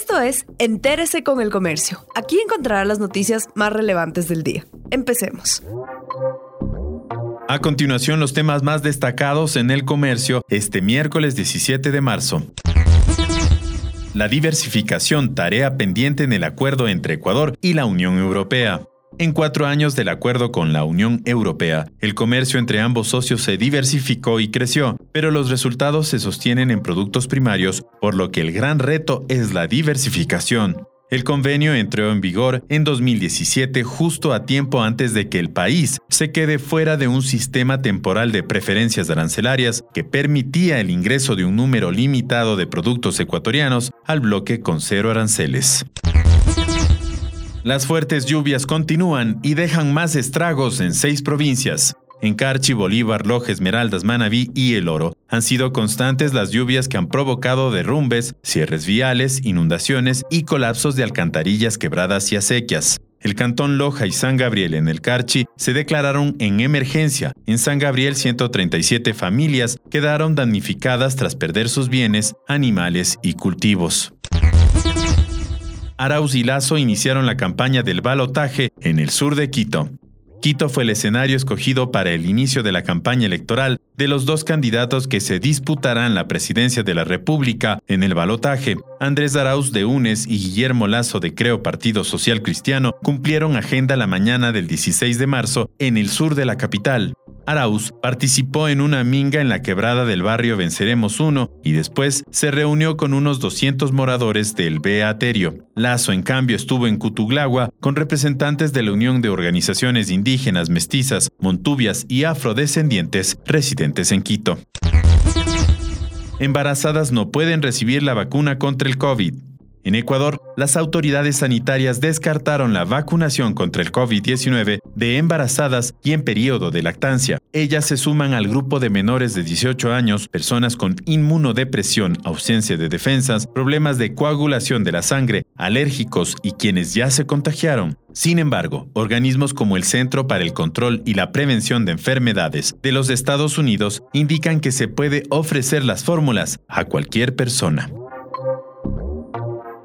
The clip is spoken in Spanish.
Esto es Entérese con el Comercio. Aquí encontrará las noticias más relevantes del día. Empecemos. A continuación, los temas más destacados en el comercio este miércoles 17 de marzo. La diversificación, tarea pendiente en el acuerdo entre Ecuador y la Unión Europea. En cuatro años del acuerdo con la Unión Europea, el comercio entre ambos socios se diversificó y creció, pero los resultados se sostienen en productos primarios, por lo que el gran reto es la diversificación. El convenio entró en vigor en 2017 justo a tiempo antes de que el país se quede fuera de un sistema temporal de preferencias arancelarias que permitía el ingreso de un número limitado de productos ecuatorianos al bloque con cero aranceles. Las fuertes lluvias continúan y dejan más estragos en seis provincias. En Carchi, Bolívar, Loja, Esmeraldas, Manabí y El Oro han sido constantes las lluvias que han provocado derrumbes, cierres viales, inundaciones y colapsos de alcantarillas quebradas y acequias. El cantón Loja y San Gabriel en el Carchi se declararon en emergencia. En San Gabriel 137 familias quedaron damnificadas tras perder sus bienes, animales y cultivos. Arauz y Lazo iniciaron la campaña del balotaje en el sur de Quito. Quito fue el escenario escogido para el inicio de la campaña electoral de los dos candidatos que se disputarán la presidencia de la República en el balotaje. Andrés Arauz de UNES y Guillermo Lazo de Creo Partido Social Cristiano cumplieron agenda la mañana del 16 de marzo en el sur de la capital. Arauz participó en una minga en la quebrada del barrio Venceremos 1 y después se reunió con unos 200 moradores del Beaterio. Lazo, en cambio, estuvo en Cutuglagua con representantes de la Unión de Organizaciones Indígenas, Mestizas, Montubias y Afrodescendientes residentes en Quito. Embarazadas no pueden recibir la vacuna contra el COVID. En Ecuador, las autoridades sanitarias descartaron la vacunación contra el COVID-19 de embarazadas y en periodo de lactancia. Ellas se suman al grupo de menores de 18 años, personas con inmunodepresión, ausencia de defensas, problemas de coagulación de la sangre, alérgicos y quienes ya se contagiaron. Sin embargo, organismos como el Centro para el Control y la Prevención de Enfermedades de los Estados Unidos indican que se puede ofrecer las fórmulas a cualquier persona.